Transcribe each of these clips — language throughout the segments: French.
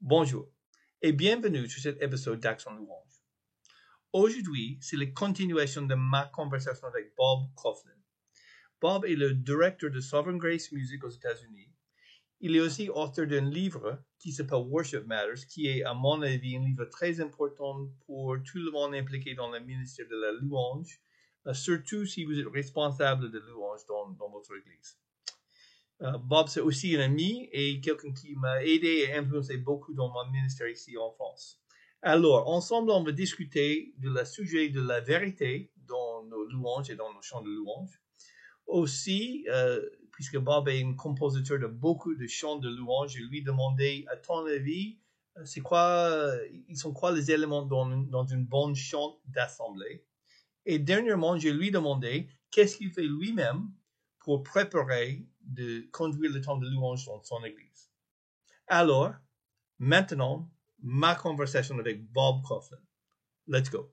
Bonjour et bienvenue sur cet épisode d'Action Louange. Aujourd'hui, c'est la continuation de ma conversation avec Bob Coughlin. Bob est le directeur de Sovereign Grace Music aux États-Unis. Il est aussi auteur d'un livre qui s'appelle Worship Matters, qui est, à mon avis, un livre très important pour tout le monde impliqué dans le ministère de la louange, euh, surtout si vous êtes responsable de louange dans, dans votre église. Euh, Bob, c'est aussi un ami et quelqu'un qui m'a aidé et influencé beaucoup dans mon ministère ici en France. Alors, ensemble, on va discuter de la sujet de la vérité dans nos louanges et dans nos chants de louanges. Aussi, euh, puisque Bob est un compositeur de beaucoup de chants de louanges, je lui demandais, à ton avis, euh, c'est quoi, ils sont quoi les éléments dans, dans une bonne chant d'assemblée? Et dernièrement, je lui demandais qu'est-ce qu'il fait lui-même? Pour préparer de conduire le temps de louange dans son église. Alors, maintenant, ma conversation avec Bob Coughlin. Let's go.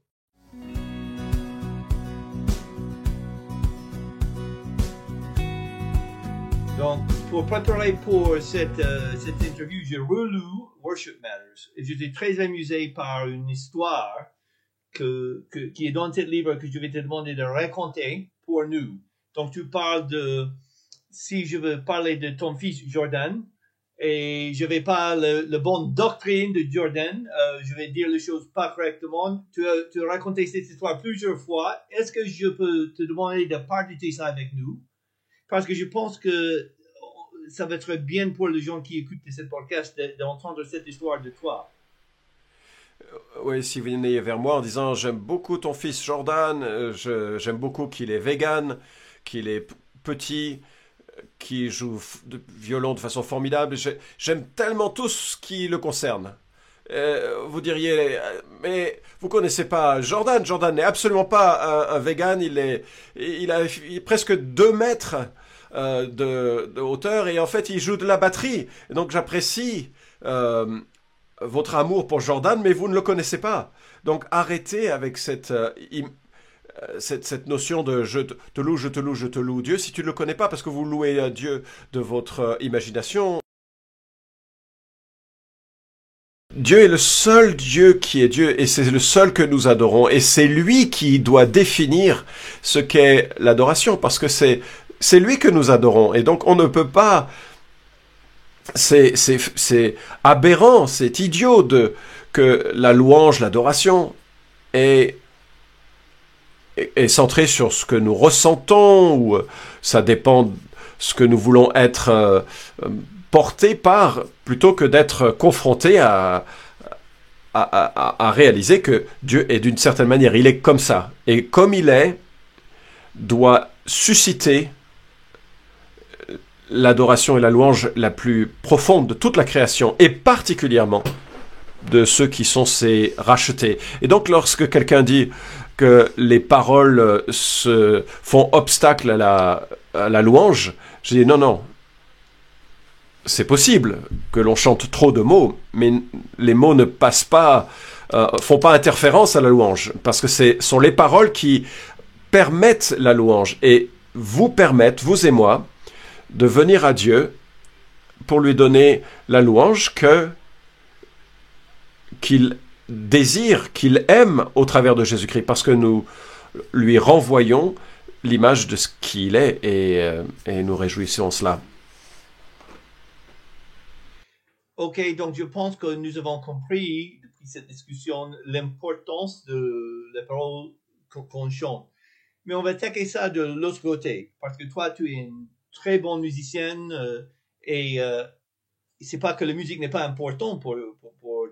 Donc, pour préparer pour cette, euh, cette interview, j'ai relu Worship Matters et j'étais très amusé par une histoire que, que, qui est dans ce livre que je vais te demander de raconter pour nous. Donc, tu parles de si je veux parler de ton fils Jordan, et je vais pas le, le bonne doctrine de Jordan, euh, je vais dire les choses pas correctement. Tu as, raconté cette histoire plusieurs fois. Est-ce que je peux te demander de partager ça avec nous? Parce que je pense que ça va être bien pour les gens qui écoutent cette podcast d'entendre cette histoire de toi. Euh, oui, si vous venez vers moi en disant j'aime beaucoup ton fils Jordan, euh, j'aime beaucoup qu'il est vegan, qu'il est petit, qui joue de violon de façon formidable. J'aime tellement tout ce qui le concerne. Euh, vous diriez, mais vous connaissez pas Jordan. Jordan n'est absolument pas un, vegan. Il est, il a presque deux mètres euh, de, hauteur et en fait il joue de la batterie. Donc j'apprécie euh, votre amour pour Jordan, mais vous ne le connaissez pas. Donc arrêtez avec cette euh, cette, notion de je te loue, je te loue, je te loue Dieu, si tu ne le connais pas parce que vous louez Dieu de votre euh, imagination, Dieu est le seul Dieu qui est Dieu et c'est le seul que nous adorons et c'est lui qui doit définir ce qu'est l'adoration parce que c'est c'est lui que nous adorons. Et donc on ne peut pas c'est c'est aberrant, c'est idiot de que la louange, l'adoration est est centré sur ce que nous ressentons ou euh, ça dépend de ce que nous voulons être euh, euh, portés par plutôt que d'être confrontés à, à, à, réaliser que Dieu est d'une certaine manière, il est comme ça. Et comme il est, doit susciter l'adoration et la louange la plus profonde de toute la création, et particulièrement de ceux qui sont ses rachetés. Et donc lorsque quelqu'un dit que les paroles euh, se font obstacle à la, louange, j'ai dit non, non, c'est possible que l'on chante trop de mots, mais les mots ne passent pas, euh, font pas interférence à la louange, parce que ce sont les paroles qui permettent la louange et vous permettent, vous et moi, de venir à Dieu pour lui donner la louange que qu'il désir qu'il aime au travers de Jésus-Christ, parce que nous lui renvoyons l'image de ce qu'il est et, euh, et, nous réjouissons cela. Ok, donc je pense que nous avons compris depuis cette discussion l'importance de la parole qu'on chante. Mais on va attaquer ça de l'autre côté, parce que toi, tu es une très bonne musicienne euh, et euh, c'est pas que la musique n'est pas importante pour,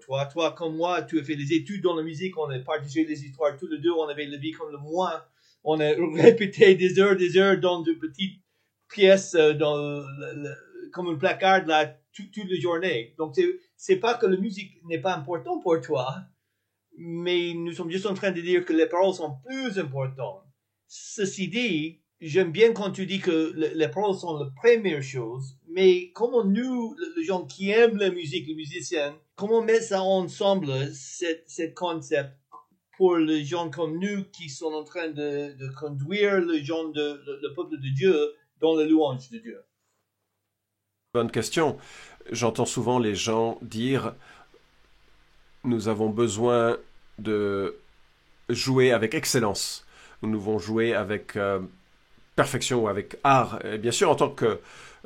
toi. Toi, comme moi, tu as fait des études dans la musique, on a partagé des histoires tous les deux, on avait la vie comme le moi. On a répété des heures, des heures dans de petites pièces, euh, dans comme un placard là, toute, toute la journée. Donc, c'est pas que la musique n'est pas importante pour toi, mais nous sommes juste en train de dire que les paroles sont plus importantes. Ceci dit, j'aime bien quand tu dis que les paroles sont la première chose, mais comment nous, les gens qui aiment la musique, les musiciens, comment mettre ça ensemble, cet, concept, pour les gens comme nous qui sont en train de, conduire le, peuple de Dieu dans la louange de Dieu? Bonne question. J'entends souvent les gens dire nous avons besoin de jouer avec excellence. Nous devons jouer avec euh, perfection ou avec art. Et bien sûr, en tant que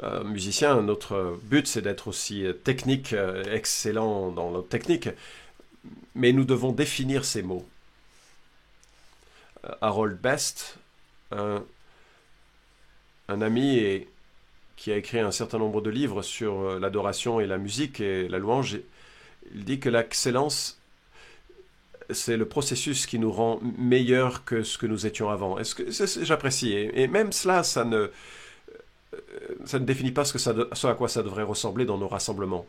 euh, musicien, notre but, c'est d'être aussi technique, euh, excellent dans notre technique. Mais nous devons définir ces mots. Harold Best, un, ami qui a écrit un certain nombre de livres sur l'adoration et la musique et la louange, il dit que l'excellence c'est le processus qui nous rend meilleur que ce que nous étions avant. Est-ce que j'apprécie et, même cela, ça ne euh, ça ne définit pas ce, à quoi ça devrait ressembler dans nos rassemblements.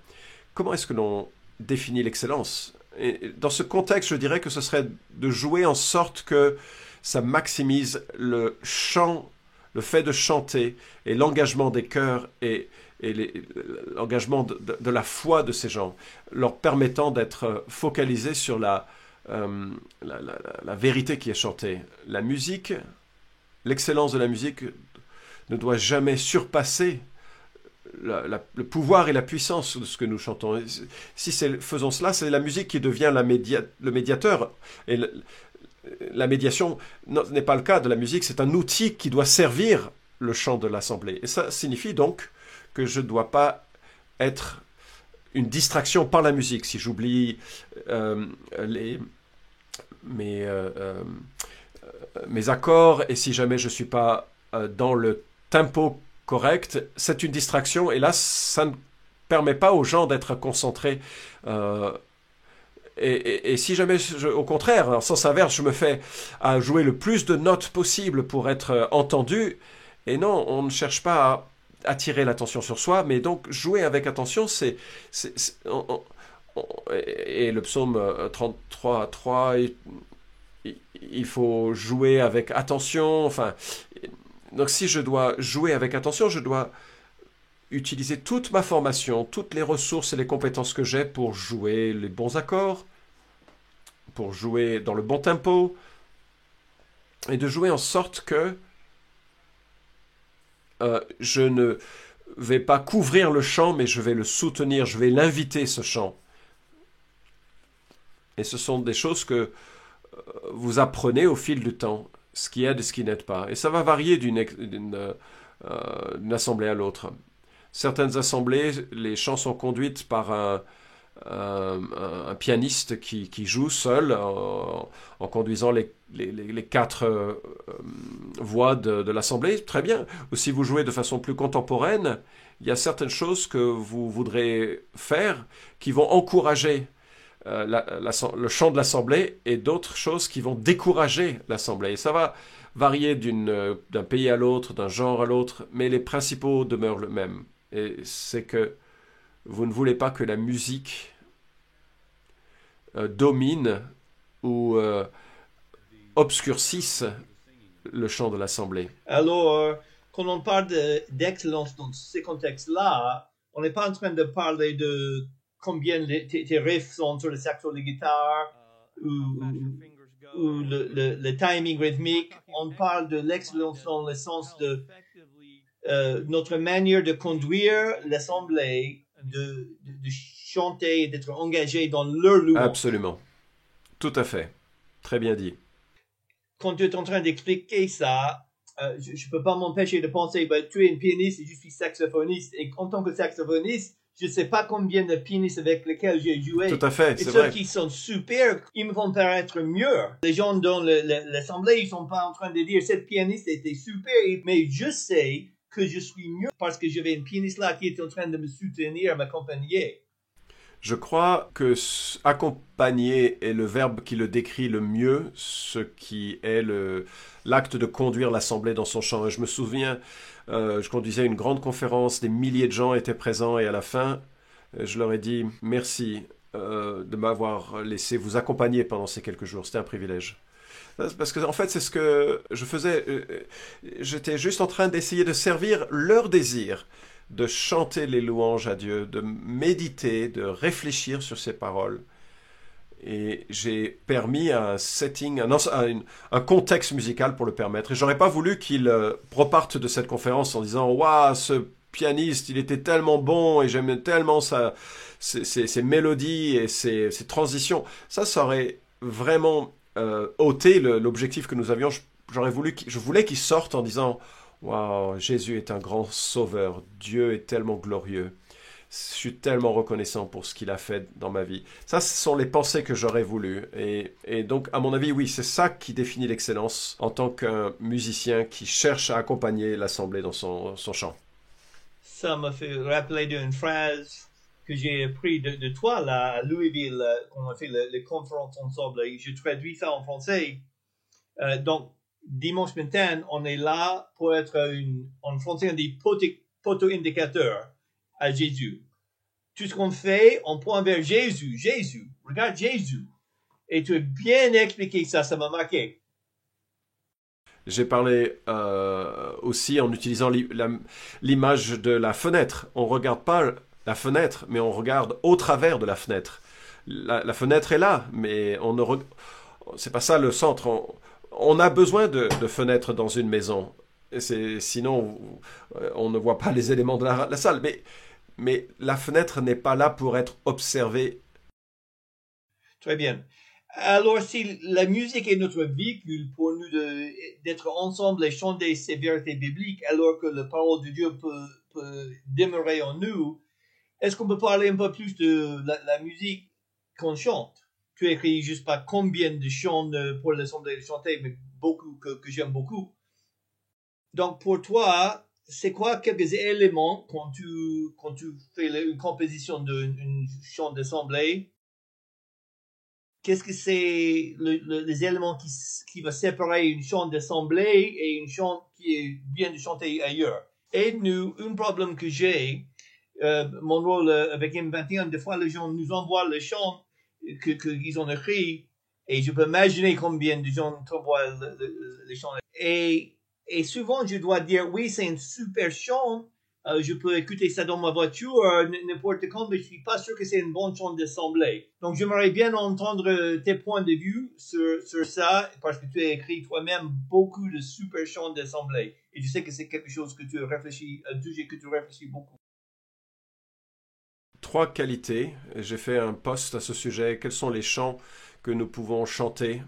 Comment est-ce que l'on définit l'excellence? Dans ce contexte, je dirais que ce serait de jouer en sorte que ça maximise le chant, le fait de chanter et l'engagement des chœurs et, l'engagement de, la foi de ces gens, leur permettant d'être focalisés sur la, euh, la, vérité qui est chantée. La musique, l'excellence de la musique ne doit jamais surpasser le pouvoir et la puissance de ce que nous chantons. Si faisons cela, c'est la musique qui devient le médiateur. Et la médiation n'est pas le cas de la musique, c'est un outil qui doit servir le chant de l'assemblée. Et ça signifie donc que je ne dois pas être une distraction par la musique. Si j'oublie euh, les, mes, euh, euh, mes accords et si jamais je ne suis pas euh, dans le tempo correct, c'est une distraction et là, ça ne permet pas aux gens d'être concentrés. Et, si jamais, au contraire, en sens inverse, je me fais à jouer le plus de notes possible pour être entendu, et non, on ne cherche pas à attirer l'attention sur soi, mais donc jouer avec attention, c'est et le psaume 33 euh, 3, il faut jouer avec attention. Enfin, donc si je dois jouer avec attention, je dois utiliser toute ma formation, toutes les ressources et les compétences que j'ai pour jouer les bons accords, pour jouer dans le bon tempo, et de jouer en sorte que euh, je ne vais pas couvrir le chant, mais je vais le soutenir, je vais l'inviter ce chant. Et ce sont des choses que euh, vous apprenez au fil du temps, ce qui aide et ce qui n'aide pas. Et ça va varier d'une euh, assemblée à l'autre. Certaines assemblées, les chants sont conduites par un, pianiste qui, joue seul en, conduisant les, quatre euh, voix de l'assemblée. Très bien. Ou si vous jouez de façon plus contemporaine, il y a certaines choses que vous voudrez faire qui vont encourager euh, le chant de l'Assemblée et d'autres choses qui vont décourager l'Assemblée. Et ça va varier euh, d'un pays à l'autre, d'un genre à l'autre, mais les principaux demeurent le même. Et c'est que vous ne voulez pas que la musique euh, domine ou obscurcisse le chant de l'Assemblée. Alors, quand on parle d'excellence dans ces contextes-là, on n'est pas en train de parler de combien tes, riffs sont sur le saxo de guitare uh, ou, le, timing rythmique. On parle de l'excellence dans le sens de euh, notre manière de conduire l'assemblée, de, de, chanter, d'être engagé dans leur louange. Absolument. Tout à fait. Très bien dit. Quand tu es en train d'expliquer ça, euh, je ne peux pas m'empêcher de penser, bah, tu es un pianiste et je suis saxophoniste. Et en tant que saxophoniste, je ne sais pas combien de pianistes avec lesquels j'ai joué. Tout à fait, Et ceux qui sont super, ils me font paraître mieux. Les gens dans l'assemblée, ils sont pas en train de dire cette pianiste était super, mais je sais que je suis mieux parce que j'avais une pianiste là qui était en train de me soutenir, m'accompagner. Je crois que accompagner est le verbe qui le décrit le mieux, ce qui est l'acte de conduire l'assemblée dans son chant. Et je me souviens, euh, je conduisais une grande conférence, des milliers de gens étaient présents et à la fin, euh, je leur ai dit merci euh, de m'avoir laissé vous accompagner pendant ces quelques jours. C'était un privilège. Parce que en fait, c'est ce que je faisais. J'étais juste en train d'essayer de servir leur désir de chanter les louanges à Dieu, de méditer, de réfléchir sur ses paroles. Et j'ai permis un setting, un, contexte musical pour le permettre. Et j'aurais pas voulu qu'il euh, reparte de cette conférence en disant Waouh, ce pianiste, il était tellement bon et j'aimais tellement sa, ses, mélodies et ses, transitions. Ça, ça aurait vraiment euh, ôté l'objectif que nous avions. J'aurais voulu, je voulais qu'il sorte en disant Waouh, Jésus est un grand sauveur, Dieu est tellement glorieux. Je suis tellement reconnaissant pour ce qu'il a fait dans ma vie. Ça, ce sont les pensées que j'aurais voulu. Et, donc, à mon avis, oui, c'est ça qui définit l'excellence en tant qu'un musicien qui cherche à accompagner l'assemblée dans son, son chant. Ça m'a fait rappeler d'une phrase que j'ai appris de, toi là, à Louisville, quand on a fait les conférences ensemble. Je traduis ça en français. Euh, donc, dimanche matin, on est là pour être une, en français, on dit poteau-indicateur à Jésus. Tout ce qu'on fait, on pointe vers Jésus. Jésus, regarde Jésus. Et tu as bien expliqué ça, ça m'a marqué. J'ai parlé euh, aussi en utilisant l'image de la fenêtre. On ne regarde pas la fenêtre, mais on regarde au travers de la fenêtre. La, fenêtre est là, mais on ne c'est pas ça le centre. On, a besoin de, fenêtres dans une maison. Sinon, on, ne voit pas les éléments de la, salle. Mais la fenêtre n'est pas là pour être observée. Très bien. Alors, si la musique est notre véhicule pour nous d'être ensemble et chanter ces vérités bibliques, alors que la parole de Dieu peut, demeurer en nous, est-ce qu'on peut parler un peu plus de la, musique qu'on chante? Tu écris juste pas combien de chants pour l'assemblée chanter, mais beaucoup que j'aime beaucoup. Donc, pour toi, c'est quoi quelques éléments quand tu, quand tu fais une composition d'un chant d'assemblée? Qu'est-ce que c'est les éléments qui, qui va séparer une chant d'assemblée et une chant qui vient de chanter ailleurs? Aide-nous, un problème que j'ai, euh, mon rôle euh, avec M21, des fois les gens nous envoient le chant qu'ils que ont écrit et je peux imaginer combien de gens t'envoient le, chant. Et et souvent, je dois dire, oui, c'est un super chant. Euh, je peux écouter ça dans ma voiture, euh, n'importe quand, mais je suis pas sûr que c'est une bonne chant d'assemblée. Donc, j'aimerais bien entendre euh, tes points de vue sur, sur ça, parce que tu as écrit toi-même beaucoup de super chants d'assemblée. Et je sais que c'est quelque chose que tu réfléchis, sujet que tu réfléchis beaucoup. Trois qualités. J'ai fait un post à ce sujet. Quels sont les chants que nous pouvons chanter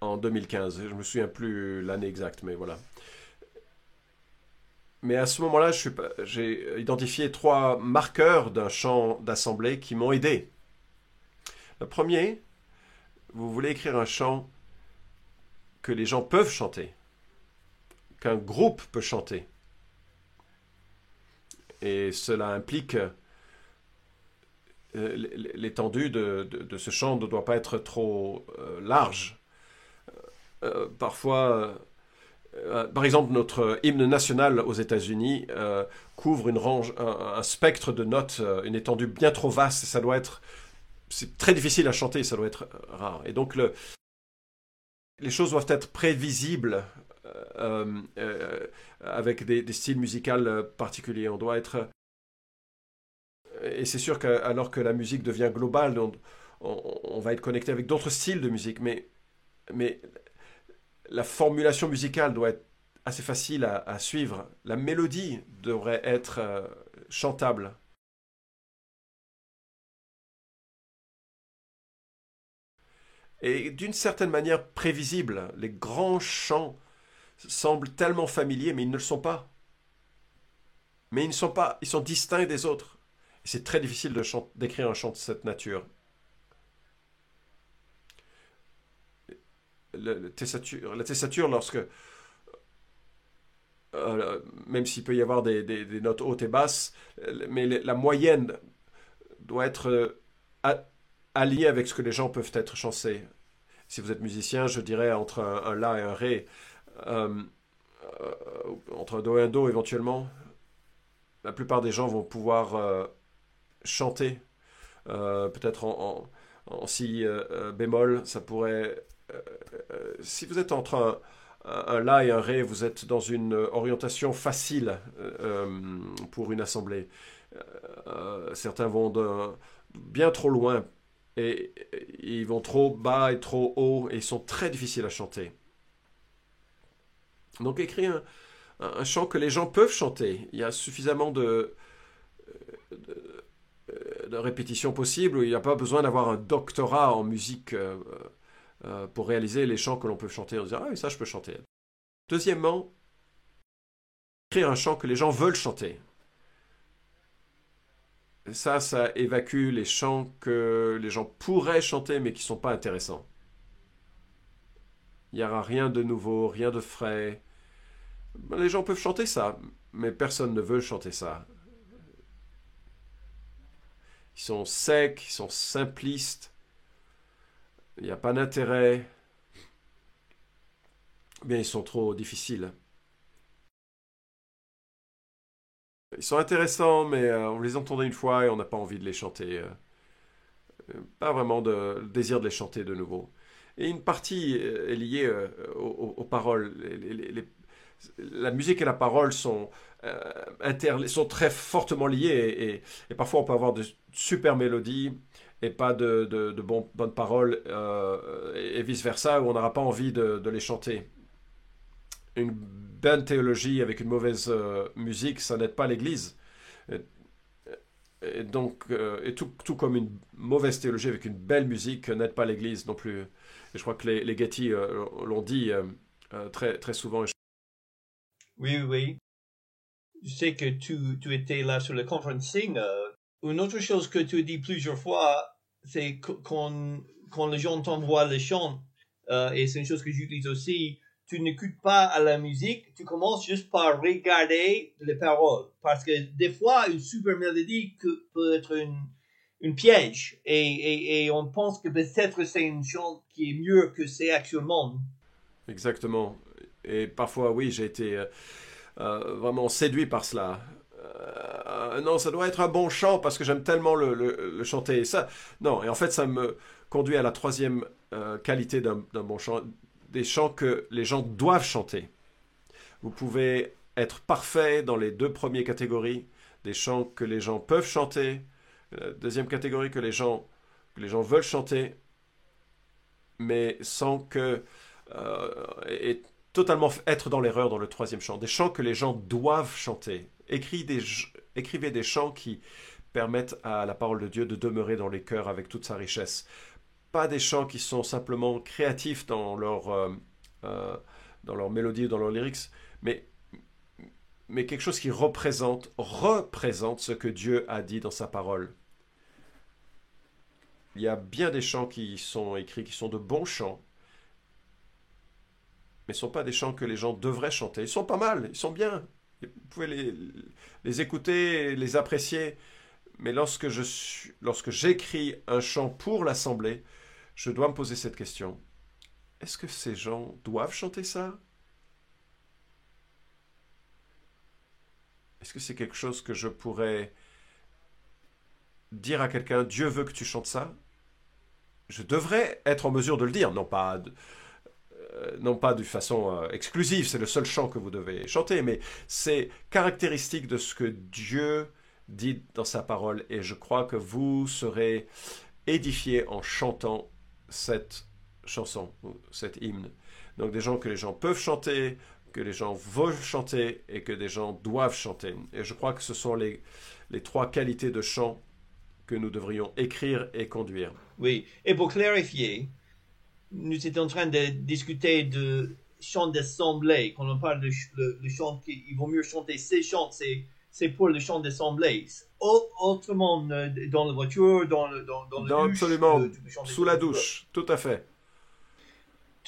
en 2015. Je me souviens plus l'année exacte, mais voilà. Mais à ce moment-là, j'ai identifié trois marqueurs d'un chant d'assemblée qui m'ont aidé. Le premier, vous voulez écrire un chant que les gens peuvent chanter, qu'un groupe peut chanter. Et cela implique euh, l'étendue de, ce chant ne doit pas être trop euh, large. Euh, parfois, euh, euh, par exemple, notre hymne national aux États-Unis couvre une range, un, spectre de notes, une étendue bien trop vaste. Ça doit être, c'est très difficile à chanter, ça doit être rare. Et donc le, les choses doivent être prévisibles avec des, styles musicaux particuliers. On doit être et c'est sûr qu'alors que la musique devient globale, on, va être connecté avec d'autres styles de musique, mais la formulation musicale doit être assez facile à, suivre. La mélodie devrait être euh, chantable. Et d'une certaine manière prévisible. Les grands chants semblent tellement familiers, mais ils ne le sont pas. Mais ils ne sont pas, ils sont distincts des autres. c'est très difficile d'écrire un chant de cette nature. La, tessature, lorsque euh, même s'il peut y avoir des, notes hautes et basses, mais la moyenne doit être euh, alliée avec ce que les gens peuvent être chancés. Si vous êtes musicien, je dirais entre un, La et un Ré, euh, entre un Do et un Do éventuellement, la plupart des gens vont pouvoir chanter, peut-être en, en, Si bémol, ça pourrait si vous êtes entre un, La et un Ré, vous êtes dans une orientation facile euh, pour une assemblée. certains vont bien trop loin et, ils vont trop bas et trop haut et ils sont très difficiles à chanter. Donc écrire un chant que les gens peuvent chanter. Il y a suffisamment de, de, de répétitions possibles. Il n'y a pas besoin d'avoir un doctorat en musique euh, pour réaliser les chants que l'on peut chanter. On dit ah oui, ça je peux chanter. Deuxièmement, écrire un chant que les gens veulent chanter. Ça, ça évacue les chants que les gens pourraient chanter mais qui ne sont pas intéressants. Il n'y aura rien de nouveau, rien de frais. Les gens peuvent chanter ça, mais personne ne veut chanter ça. Ils sont secs, ils sont simplistes. Il n'y a pas d'intérêt. Bien, ils sont trop difficiles. Ils sont intéressants, mais euh, on les entendait une fois et on n'a pas envie de les chanter. Euh, euh, pas vraiment de désir de les chanter de nouveau. Et une partie est liée aux, paroles. la musique et la parole sont, sont très fortement liées et, parfois on peut avoir de super mélodies et pas de, de, bonnes paroles et, vice-versa où on n'aura pas envie de, les chanter. Une bonne théologie avec une mauvaise euh, musique, ça n'aide pas l'Église. Et, donc, euh, tout, comme une mauvaise théologie avec une belle musique n'aide pas l'Église non plus. Et je crois que les, Getty euh, l'ont dit très, très souvent. Oui, oui. Je sais que tu, tu étais là sur le conferencing. Une autre chose que tu as dit plusieurs fois, c'est quand, les gens t'envoient le chant, et c'est une chose que j'utilise aussi, tu n'écoutes pas à la musique, tu commences juste par regarder les paroles. Parce que des fois, une super mélodie peut être une, une piège. Et, et, et, on pense que peut-être c'est une chante qui est mieux que c'est actuellement. Exactement. Et parfois, oui, j'ai été euh, euh, vraiment séduit par cela. Euh, non, ça doit être un bon chant parce que j'aime tellement le, chanter. Ça, non, et en fait, ça me conduit à la troisième qualité d'un bon chant des chants que les gens doivent chanter. Vous pouvez être parfait dans les deux premières catégories, des chants que les gens peuvent chanter, la deuxième catégorie que les gens, veulent chanter, mais sans que euh, et totalement être dans l'erreur dans le troisième chant. Des chants que les gens doivent chanter. Écrivez des, écrivez des chants qui permettent à la parole de Dieu de demeurer dans les cœurs avec toute sa richesse pas des chants qui sont simplement créatifs dans leur, euh, euh, dans leur mélodie, dans leur lyrics, mais, mais quelque chose qui représente, représente ce que Dieu a dit dans sa parole. Il y a bien des chants qui sont écrits, qui sont de bons chants, mais ce ne sont pas des chants que les gens devraient chanter. Ils sont pas mal, ils sont bien. Vous pouvez les, écouter, les apprécier. Mais lorsque je lorsque j'écris un chant pour l'assemblée, je dois me poser cette question. Est-ce que ces gens doivent chanter ça? Est-ce que c'est quelque chose que je pourrais dire à quelqu'un, Dieu veut que tu chantes ça? Je devrais être en mesure de le dire, non pas non pas de façon euh, exclusive, c'est le seul chant que vous devez chanter, mais c'est caractéristique de ce que Dieu dit dans sa parole, et je crois que vous serez édifiés en chantant cette chanson, cet hymne. Donc des gens que les gens peuvent chanter, que les gens veulent chanter et que des gens doivent chanter. Et je crois que ce sont les trois qualités de chant que nous devrions écrire et conduire. Oui, et pour clarifier, nous étions en train de discuter de chant d'assemblée. Quand on parle de le, chant, il vaut mieux chanter ces chants, c'est c'est pour le chant d'assemblée. Autrement, euh, dans la voiture, dans le, dans, dans douche, Absolument, sous la douche, tout à fait.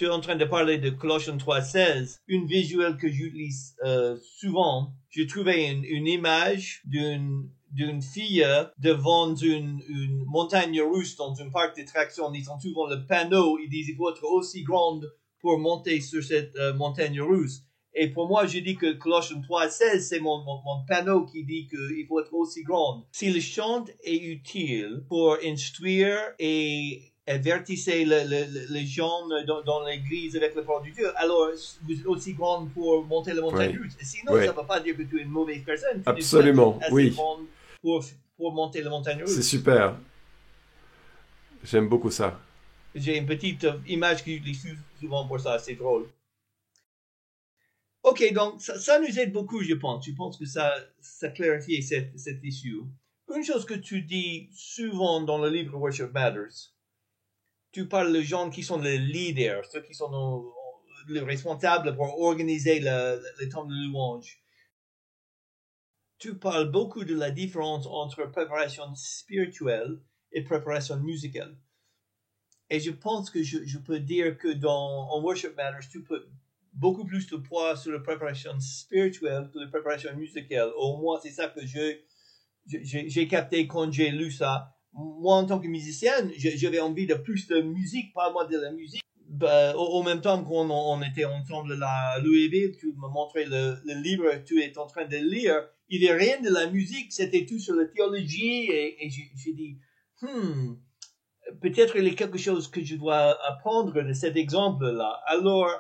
Tu es en train de parler de Colossiens 3.16. Une visuelle que j'utilise euh, souvent, j'ai trouvé une, image d'une fille devant une, montagne russe dans un parc d'attractions. Ils ont souvent le panneau, ils disent il faut être aussi grande pour monter sur cette euh, montagne russe. Et pour moi, je dis que Colossiens 3.16, c'est mon, mon, panneau qui dit qu'il faut être aussi grand. Si le chant est utile pour instruire et avertisser les gens dans, l'église avec le parole de Dieu, alors vous êtes aussi grand pour monter la montagne russe. Sinon, ça ne veut pas dire que tu es une mauvaise personne. Absolument, oui. Pour, pour monter la montagne russe. C'est super. J'aime beaucoup ça. J'ai une petite image que j'utilise souvent pour ça, c'est drôle. Ok, donc ça, ça, nous aide beaucoup, je pense. Je pense que ça, ça clarifie cette, cette issue. Une chose que tu dis souvent dans le livre Worship Matters, tu parles de gens qui sont les leaders, ceux qui sont les responsables pour organiser le, le temps de louange. Tu parles beaucoup de la différence entre préparation spirituelle et préparation musicale. Et je pense que je, peux dire que dans Worship Matters, tu peux beaucoup plus de poids sur la préparation spirituelle que la préparation musicale. Au moins, c'est ça que j'ai capté quand j'ai lu ça. Moi, en tant que musicien, j'avais envie de plus de musique, pas moi de la musique. Ben, au, même temps qu'on on était ensemble à Louisville, tu me montrais le, livre que tu es en train de lire. Il n'y a rien de la musique, c'était tout sur la théologie. Et, et j'ai dit, hmm, peut-être il y a quelque chose que je dois apprendre de cet exemple-là. Alors,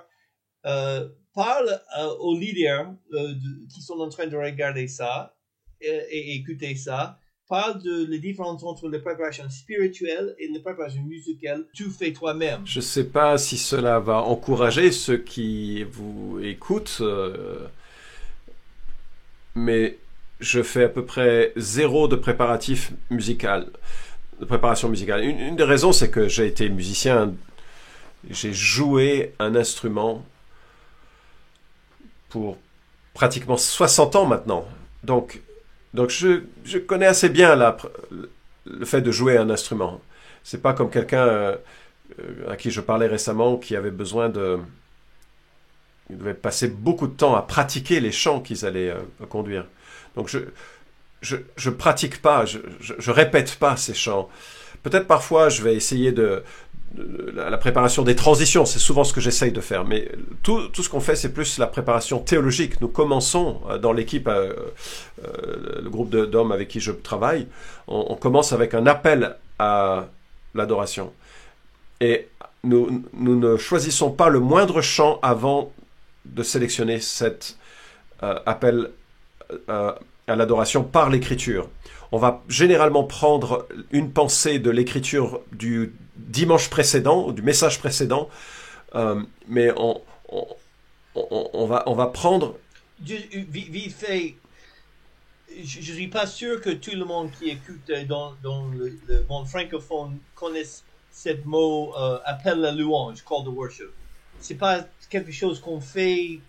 euh, parle euh, aux leaders euh, qui sont en train de regarder ça et, écouter ça. Parle de la différence entre la préparation spirituelle et la préparation musicale. Tu fais toi-même. Je ne sais pas si cela va encourager ceux qui vous écoutent, mais je fais à peu près zéro de préparatif musical, de préparation musicale. Une, une des raisons, c'est que j'ai été musicien, j'ai joué un instrument pour pratiquement 60 ans maintenant. Donc, donc je, je connais assez bien la, le fait de jouer un instrument. C'est pas comme quelqu'un euh, à qui je parlais récemment qui avait besoin de. Il devait passer beaucoup de temps à pratiquer les chants qu'ils allaient euh, conduire. Donc je, je, je pratique pas, je, je, je répète pas ces chants. Peut-être parfois je vais essayer de, la préparation des transitions, c'est souvent ce que j'essaye de faire. Mais tout, ce qu'on fait, c'est plus la préparation théologique. Nous commençons euh, dans l'équipe, euh, euh, le groupe d'hommes avec qui je travaille, on, commence avec un appel à l'adoration. Et nous, ne choisissons pas le moindre chant avant de sélectionner cet appel à l'adoration par l'écriture. On va généralement prendre une pensée de l'écriture du dimanche précédent, du message précédent, euh, mais on, on, on, on, va, on va prendre... Vite fait, je ne suis pas sûr que tout le monde qui écoute dans, dans le, le, monde francophone connaisse ce mot euh, appel à louange, call to worship. C'est pas quelque chose qu'on fait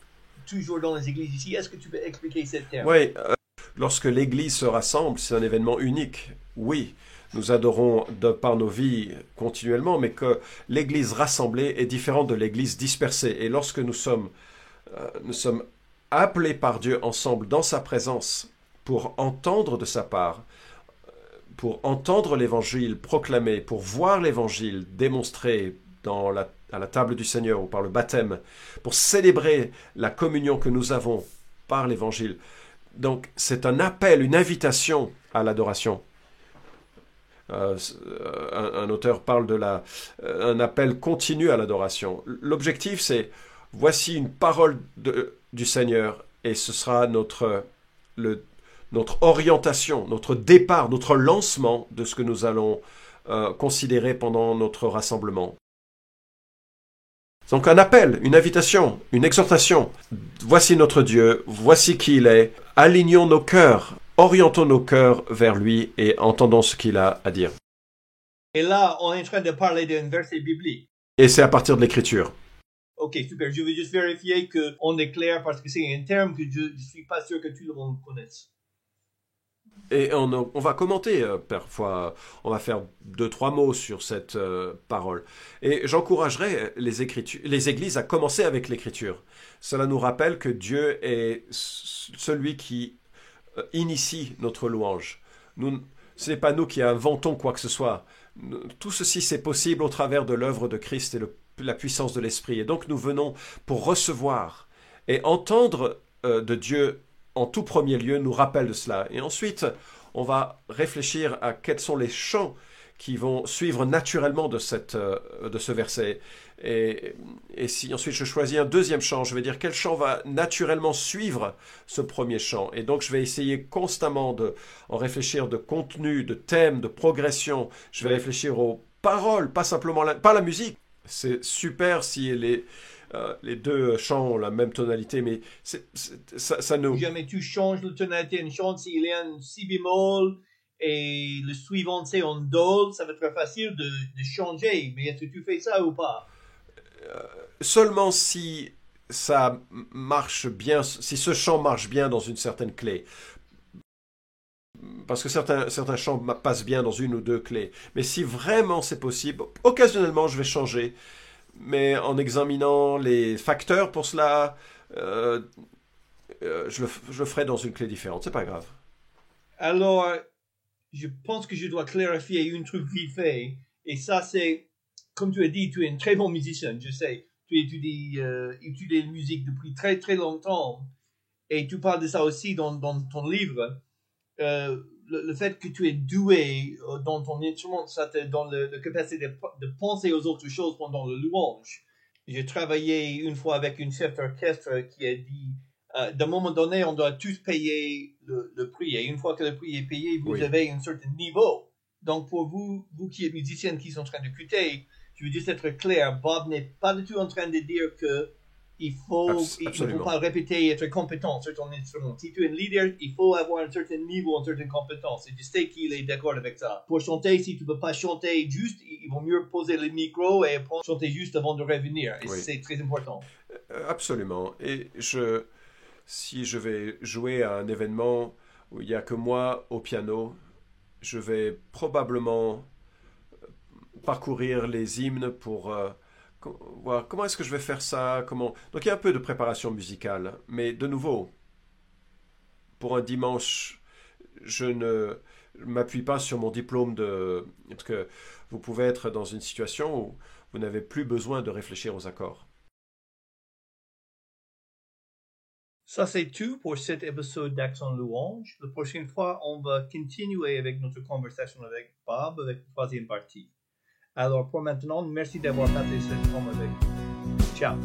toujours dans les églises ici. Est-ce que tu peux expliquer ce terme? Oui, euh, lorsque l'église se rassemble, c'est un événement unique. Oui, nous adorons de par nos vies continuellement, mais que l'Église rassemblée est différente de l'Église dispersée. Et lorsque nous sommes, euh, appelés par Dieu ensemble dans sa présence pour entendre de sa part, euh, pour entendre l'Évangile proclamé, pour voir l'Évangile démontré à la table du Seigneur ou par le baptême, pour célébrer la communion que nous avons par l'Évangile. Donc c'est un appel, une invitation à l'adoration. Euh, un, un, auteur parle de la, euh, un appel continu à l'adoration. L'objectif, c'est voici une parole du Seigneur et ce sera notre, orientation, notre départ, notre lancement de ce que nous allons euh, considérer pendant notre rassemblement. Donc un appel, une invitation, une exhortation. Voici notre Dieu, voici qui il est. Alignons nos cœurs orientons nos cœurs vers lui et entendons ce qu'il a à dire. Et là, on est en train de parler d'un verset biblique. Et c'est à partir de l'écriture. Ok, super. Je veux juste vérifier qu'on est clair parce que c'est un terme que je ne suis pas sûr que tout le monde connaisse. Et on, va commenter euh, parfois, on va faire deux, trois mots sur cette euh, parole. Et j'encouragerais les, les églises à commencer avec l'écriture. Cela nous rappelle que Dieu est celui qui euh, initie notre louange. Ce n'est pas nous qui inventons quoi que ce soit. Tout ceci, c'est possible au travers de l'œuvre de Christ et le, la puissance de l'Esprit. Et donc nous venons pour recevoir et entendre de Dieu en tout premier lieu nous rappelle de cela. Et ensuite, on va réfléchir à quels sont les chants qui vont suivre naturellement de, cette, euh, de ce verset. Et, si ensuite je choisis un deuxième chant, je vais dire quel chant va naturellement suivre ce premier chant. Et donc je vais essayer constamment de en réfléchir de contenu, de thème, de progression. Je vais réfléchir aux paroles, pas simplement la, pas la musique. C'est super si elle est Euh, les deux chants ont la même tonalité, mais ça, ça nous... Jamais tu changes la tonalité d'une chant, s'il y a un si bémol et le suivant c'est en do, ça va être très facile de, de changer. Mais est-ce que tu fais ça ou pas? Seulement si ça marche bien, si ce chant marche bien dans une certaine clé. Parce que certains, certains chants ma- passent bien dans une ou deux clés. Mais si vraiment c'est possible, occasionnellement je vais changer. Mais en examinant les facteurs pour cela, euh, euh, je, le, ferai dans une clé différente. C'est pas grave. Alors, je pense que je dois clarifier un truc vite fait. Et ça, c'est, comme tu as dit, tu es un très bon musicien, je sais. Tu étudies, euh, étudies la musique depuis très très longtemps. Et tu parles de ça aussi dans, dans ton livre. Le, le fait que tu es doué euh, dans ton instrument, ça te donne la capacité de, de penser aux autres choses pendant le louange. J'ai travaillé une fois avec une chef d'orchestre qui a dit euh, d'un moment donné, on doit tous payer le, le prix. Et une fois que le prix est payé, vous Oui. avez un certain niveau. Donc, pour vous, vous qui êtes musiciens qui sont en train d'écouter, je veux juste être clair, Bob n'est pas du tout en train de dire que il faut, il faut pas répéter être compétent sur ton instrument. Si tu es un leader, il faut avoir un certain niveau, une certaine compétence. Et je sais qu'il est d'accord avec ça. Pour chanter, si tu ne peux pas chanter juste, il vaut mieux poser le micro et chanter juste avant de revenir. Et Oui. c'est très important. Euh, Absolument. Et je, si je vais jouer à un événement où il n'y a que moi au piano, je vais probablement euh, parcourir les hymnes pour euh, comment est-ce que je vais faire ça, comment? Donc il y a un peu de préparation musicale, mais de nouveau, pour un dimanche, je ne m'appuie pas sur mon diplôme de parce que vous pouvez être dans une situation où vous n'avez plus besoin de réfléchir aux accords. Ça, c'est tout pour cet épisode d'Action Louange. La prochaine fois, on va continuer avec notre conversation avec Bob, avec la troisième partie. Alors, pour maintenant, merci d'avoir passé ce temps avec nous. Ciao.